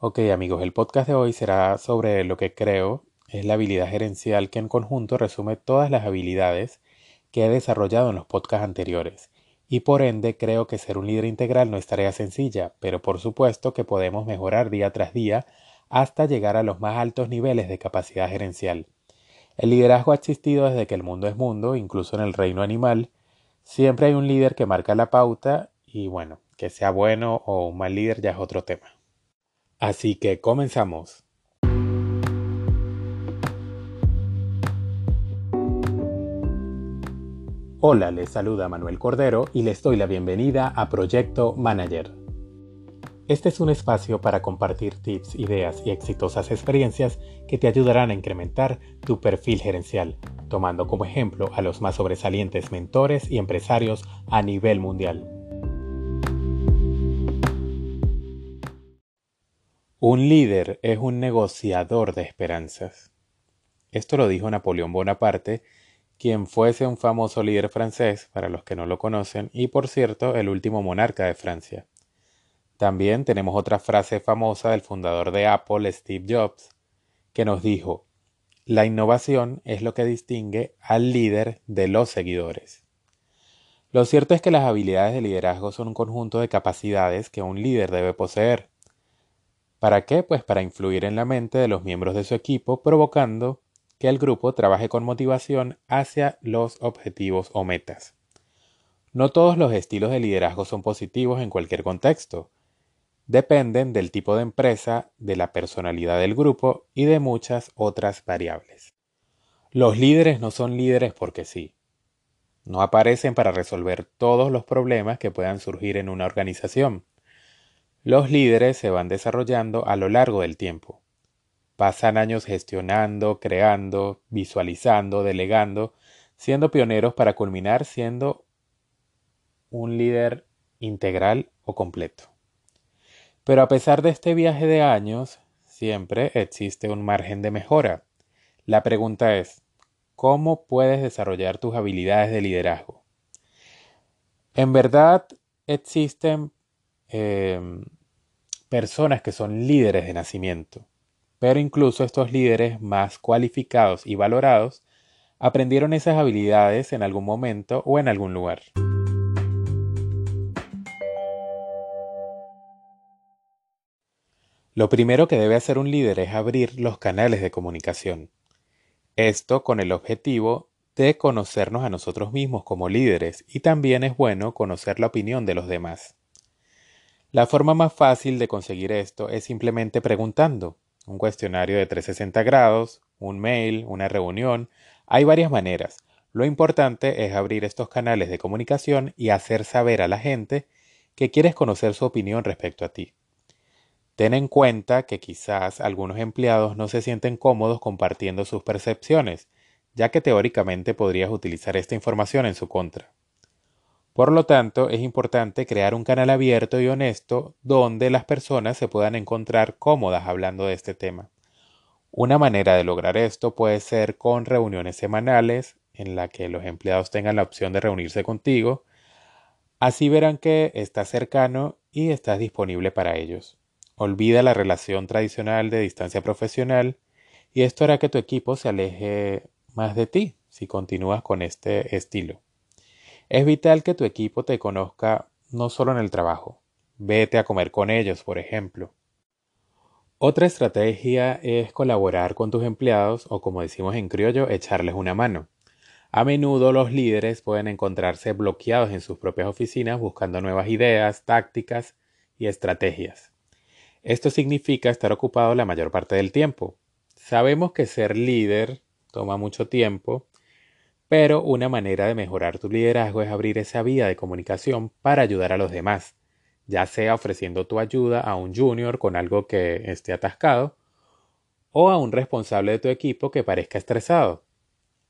Ok amigos, el podcast de hoy será sobre lo que creo es la habilidad gerencial que en conjunto resume todas las habilidades que he desarrollado en los podcasts anteriores. Y por ende creo que ser un líder integral no es tarea sencilla, pero por supuesto que podemos mejorar día tras día hasta llegar a los más altos niveles de capacidad gerencial. El liderazgo ha existido desde que el mundo es mundo, incluso en el reino animal. Siempre hay un líder que marca la pauta y bueno, que sea bueno o un mal líder ya es otro tema. Así que comenzamos. Hola, les saluda Manuel Cordero y les doy la bienvenida a Proyecto Manager. Este es un espacio para compartir tips, ideas y exitosas experiencias que te ayudarán a incrementar tu perfil gerencial, tomando como ejemplo a los más sobresalientes mentores y empresarios a nivel mundial. Un líder es un negociador de esperanzas. Esto lo dijo Napoleón Bonaparte, quien fuese un famoso líder francés, para los que no lo conocen, y por cierto, el último monarca de Francia. También tenemos otra frase famosa del fundador de Apple, Steve Jobs, que nos dijo, la innovación es lo que distingue al líder de los seguidores. Lo cierto es que las habilidades de liderazgo son un conjunto de capacidades que un líder debe poseer ¿Para qué? Pues para influir en la mente de los miembros de su equipo, provocando que el grupo trabaje con motivación hacia los objetivos o metas. No todos los estilos de liderazgo son positivos en cualquier contexto. Dependen del tipo de empresa, de la personalidad del grupo y de muchas otras variables. Los líderes no son líderes porque sí. No aparecen para resolver todos los problemas que puedan surgir en una organización. Los líderes se van desarrollando a lo largo del tiempo. Pasan años gestionando, creando, visualizando, delegando, siendo pioneros para culminar siendo un líder integral o completo. Pero a pesar de este viaje de años, siempre existe un margen de mejora. La pregunta es, ¿cómo puedes desarrollar tus habilidades de liderazgo? En verdad existen Em, personas que son líderes de nacimiento, pero incluso estos líderes más cualificados y valorados aprendieron esas habilidades en algún momento o en algún lugar. Lo primero que debe hacer un líder es abrir los canales de comunicación. Esto con el objetivo de conocernos a nosotros mismos como líderes y también es bueno conocer la opinión de los demás. La forma más fácil de conseguir esto es simplemente preguntando. Un cuestionario de 360 grados, un mail, una reunión. Hay varias maneras. Lo importante es abrir estos canales de comunicación y hacer saber a la gente que quieres conocer su opinión respecto a ti. Ten en cuenta que quizás algunos empleados no se sienten cómodos compartiendo sus percepciones, ya que teóricamente podrías utilizar esta información en su contra. Por lo tanto, es importante crear un canal abierto y honesto donde las personas se puedan encontrar cómodas hablando de este tema. Una manera de lograr esto puede ser con reuniones semanales en la que los empleados tengan la opción de reunirse contigo. Así verán que estás cercano y estás disponible para ellos. Olvida la relación tradicional de distancia profesional y esto hará que tu equipo se aleje más de ti si continúas con este estilo. Es vital que tu equipo te conozca no solo en el trabajo. Vete a comer con ellos, por ejemplo. Otra estrategia es colaborar con tus empleados o como decimos en criollo, echarles una mano. A menudo los líderes pueden encontrarse bloqueados en sus propias oficinas buscando nuevas ideas, tácticas y estrategias. Esto significa estar ocupado la mayor parte del tiempo. Sabemos que ser líder toma mucho tiempo pero una manera de mejorar tu liderazgo es abrir esa vía de comunicación para ayudar a los demás, ya sea ofreciendo tu ayuda a un junior con algo que esté atascado o a un responsable de tu equipo que parezca estresado.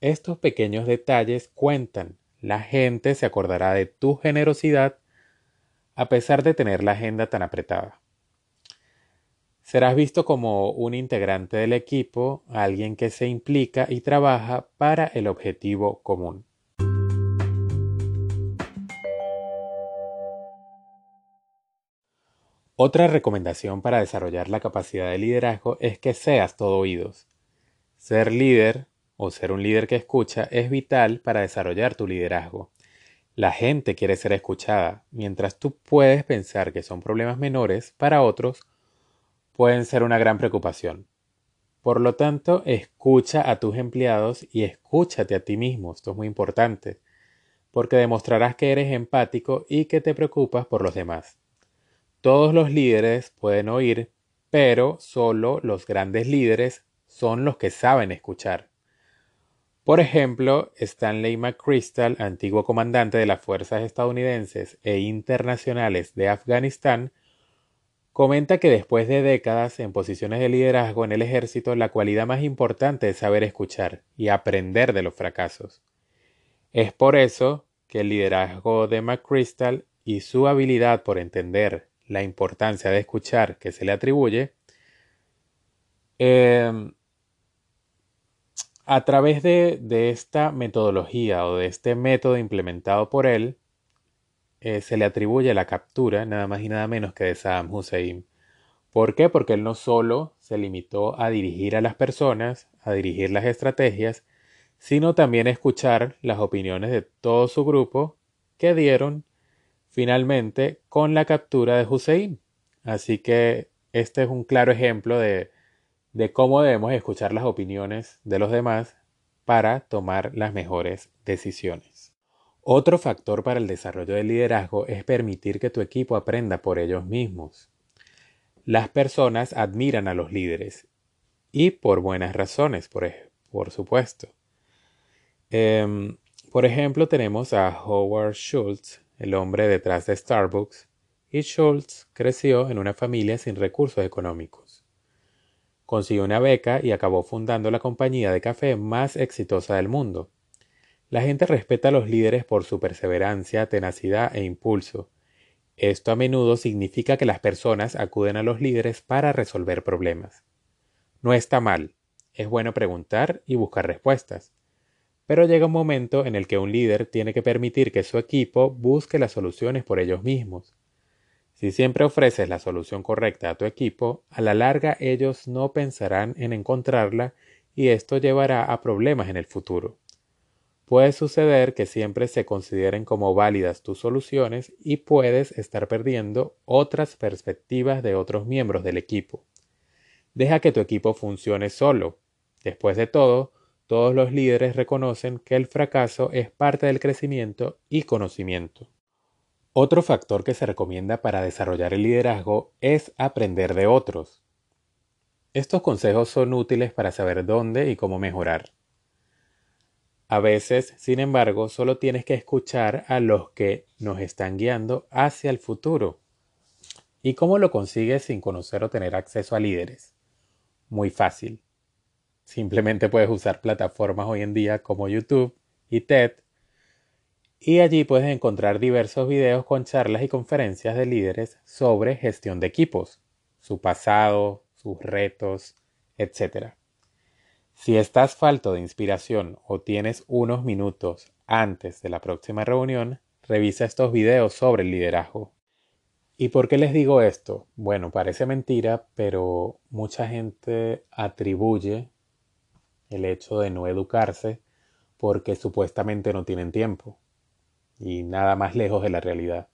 Estos pequeños detalles cuentan. La gente se acordará de tu generosidad a pesar de tener la agenda tan apretada. Serás visto como un integrante del equipo, alguien que se implica y trabaja para el objetivo común. Otra recomendación para desarrollar la capacidad de liderazgo es que seas todo oídos. Ser líder o ser un líder que escucha es vital para desarrollar tu liderazgo. La gente quiere ser escuchada, mientras tú puedes pensar que son problemas menores, para otros pueden ser una gran preocupación. Por lo tanto, escucha a tus empleados y escúchate a ti mismo. Esto es muy importante, porque demostrarás que eres empático y que te preocupas por los demás. Todos los líderes pueden oír, pero solo los grandes líderes son los que saben escuchar. Por ejemplo, Stanley McChrystal, antiguo comandante de las fuerzas estadounidenses e internacionales de Afganistán, comenta que después de décadas en posiciones de liderazgo en el ejército, la cualidad más importante es saber escuchar y aprender de los fracasos. Es por eso que el liderazgo de McChrystal y su habilidad por entender la importancia de escuchar que se le atribuye, em, a través de, esta metodología o de este método implementado por él, eh, se le atribuye la captura nada más y nada menos que de Saddam Hussein. ¿Por qué? Porque él no solo se limitó a dirigir a las personas, a dirigir las estrategias, sino también a escuchar las opiniones de todo su grupo que dieron finalmente con la captura de Hussein. Así que este es un claro ejemplo de, de cómo debemos escuchar las opiniones de los demás para tomar las mejores decisiones. Otro factor para el desarrollo del liderazgo es permitir que tu equipo aprenda por ellos mismos. Las personas admiran a los líderes y por buenas razones, por, por supuesto. Em, por ejemplo, tenemos a Howard Schultz, el hombre detrás de Starbucks, y Schultz creció en una familia sin recursos económicos. Consiguió una beca y acabó fundando la compañía de café más exitosa del mundo. La gente respeta a los líderes por su perseverancia, tenacidad e impulso. Esto a menudo significa que las personas acuden a los líderes para resolver problemas. No está mal, es bueno preguntar y buscar respuestas. Pero llega un momento en el que un líder tiene que permitir que su equipo busque las soluciones por ellos mismos. Si siempre ofreces la solución correcta a tu equipo, a la larga ellos no pensarán en encontrarla y esto llevará a problemas en el futuro. Puede suceder que siempre se consideren como válidas tus soluciones y puedes estar perdiendo otras perspectivas de otros miembros del equipo. Deja que tu equipo funcione solo. Después de todo, todos los líderes reconocen que el fracaso es parte del crecimiento y conocimiento. Otro factor que se recomienda para desarrollar el liderazgo es aprender de otros. Estos consejos son útiles para saber dónde y cómo mejorar. A veces, sin embargo, solo tienes que escuchar a los que nos están guiando hacia el futuro. ¿Y cómo lo consigues sin conocer o tener acceso a líderes? Muy fácil. Simplemente puedes usar plataformas hoy en día como YouTube y TED y allí puedes encontrar diversos videos con charlas y conferencias de líderes sobre gestión de equipos, su pasado, sus retos, etc. Si estás falto de inspiración o tienes unos minutos antes de la próxima reunión, revisa estos videos sobre el liderazgo. ¿Y por qué les digo esto? Bueno, parece mentira, pero mucha gente atribuye el hecho de no educarse porque supuestamente no tienen tiempo y nada más lejos de la realidad.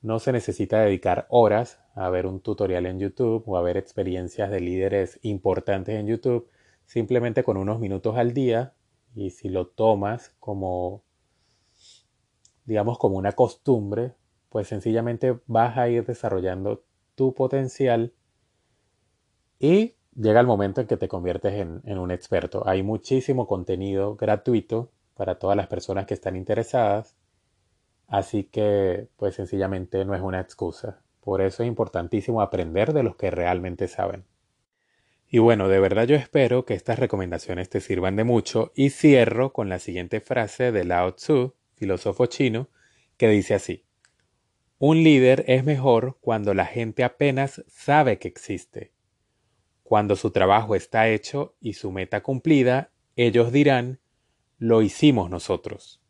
No se necesita dedicar horas a ver un tutorial en YouTube o a ver experiencias de líderes importantes en YouTube, simplemente con unos minutos al día y si lo tomas como digamos como una costumbre, pues sencillamente vas a ir desarrollando tu potencial y llega el momento en que te conviertes en, un experto. Hay muchísimo contenido gratuito para todas las personas que están interesadas. Así que, pues sencillamente no es una excusa. Por eso es importantísimo aprender de los que realmente saben. Y bueno, de verdad yo espero que estas recomendaciones te sirvan de mucho y cierro con la siguiente frase de Lao Tzu, filósofo chino, que dice así. Un líder es mejor cuando la gente apenas sabe que existe cuando su trabajo está hecho y su meta cumplida, ellos dirán, lo hicimos nosotros.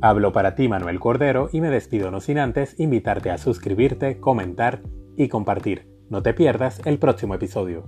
Hablo para ti Manuel Cordero y me despido no sin antes invitarte a suscribirte, comentar y compartir. No te pierdas el próximo episodio.